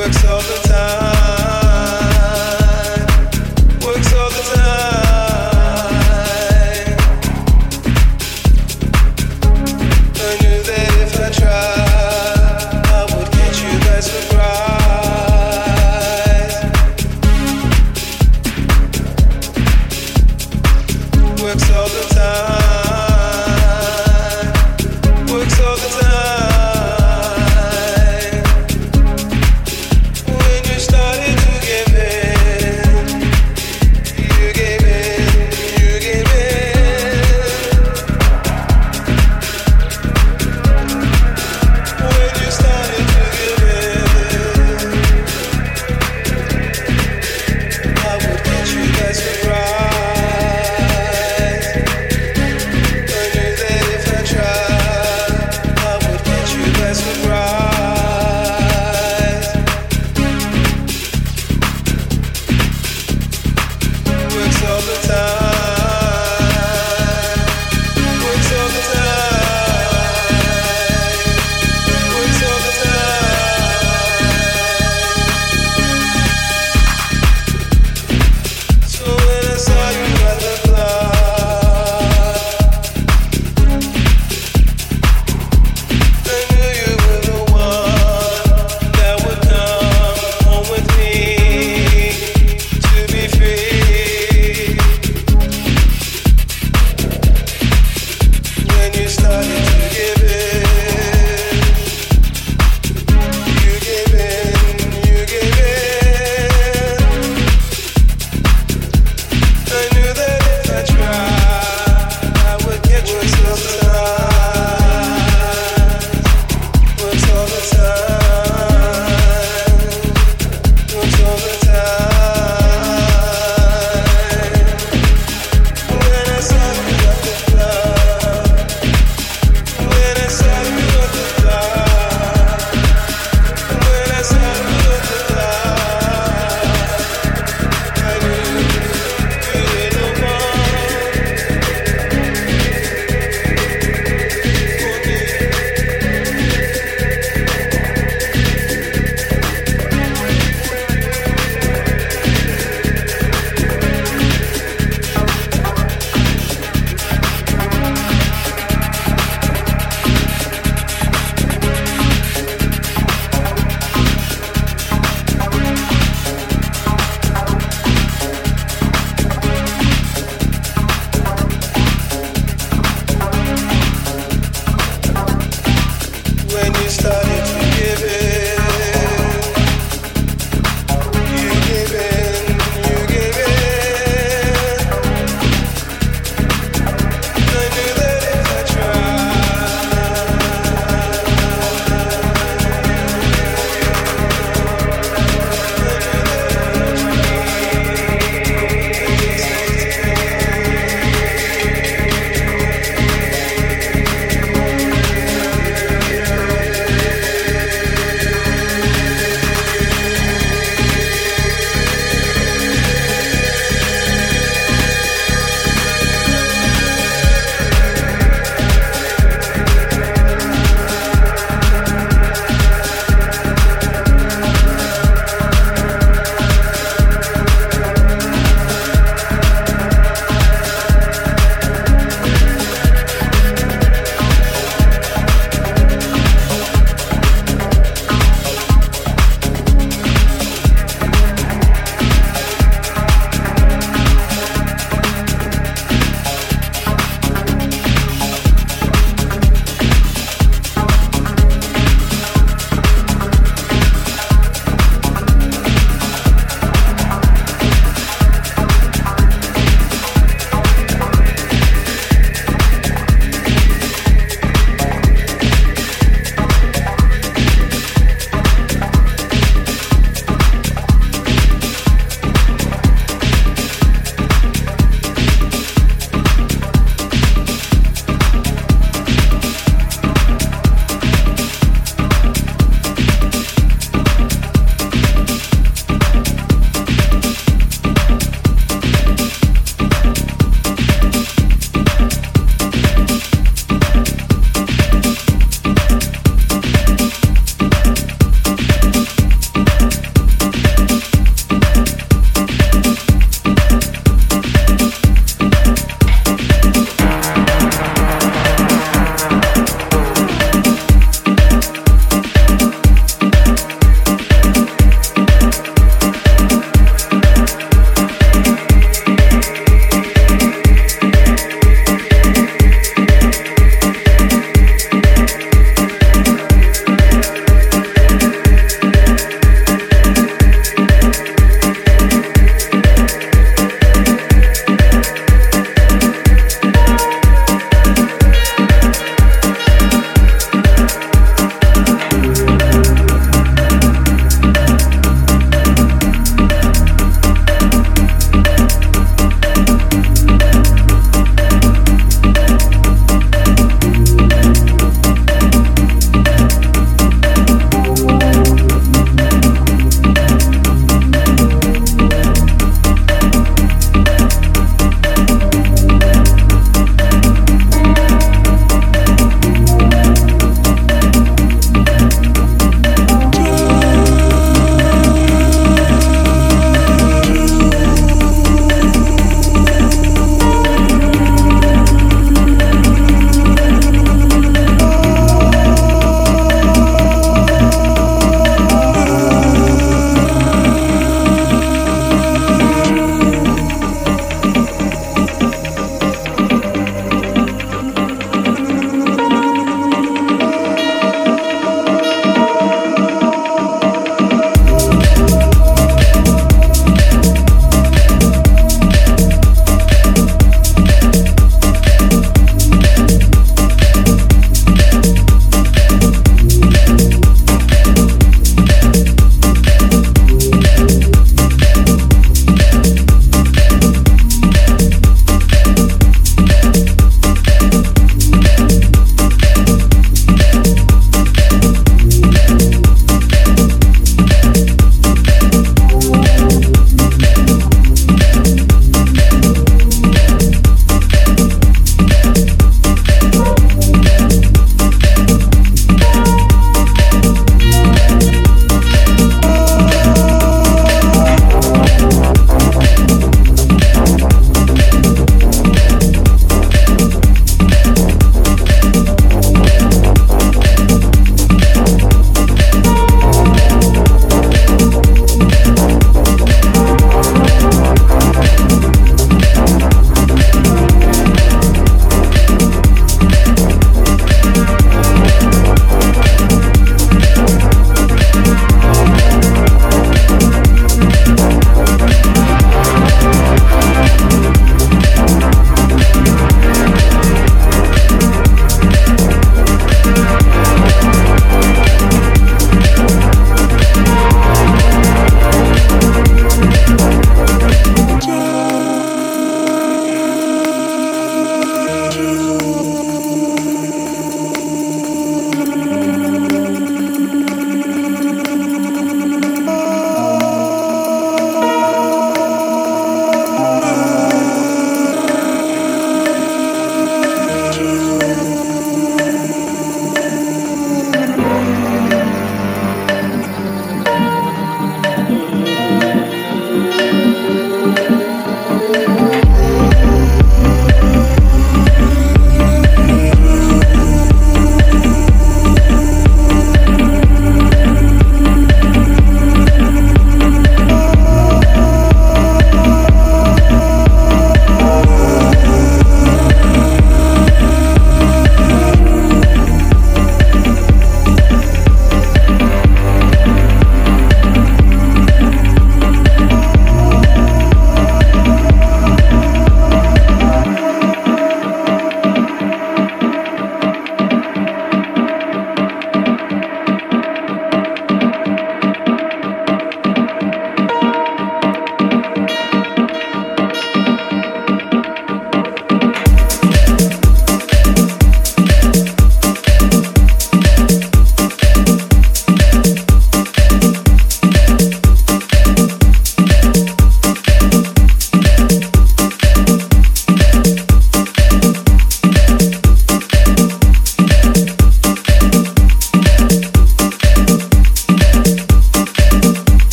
works all the time.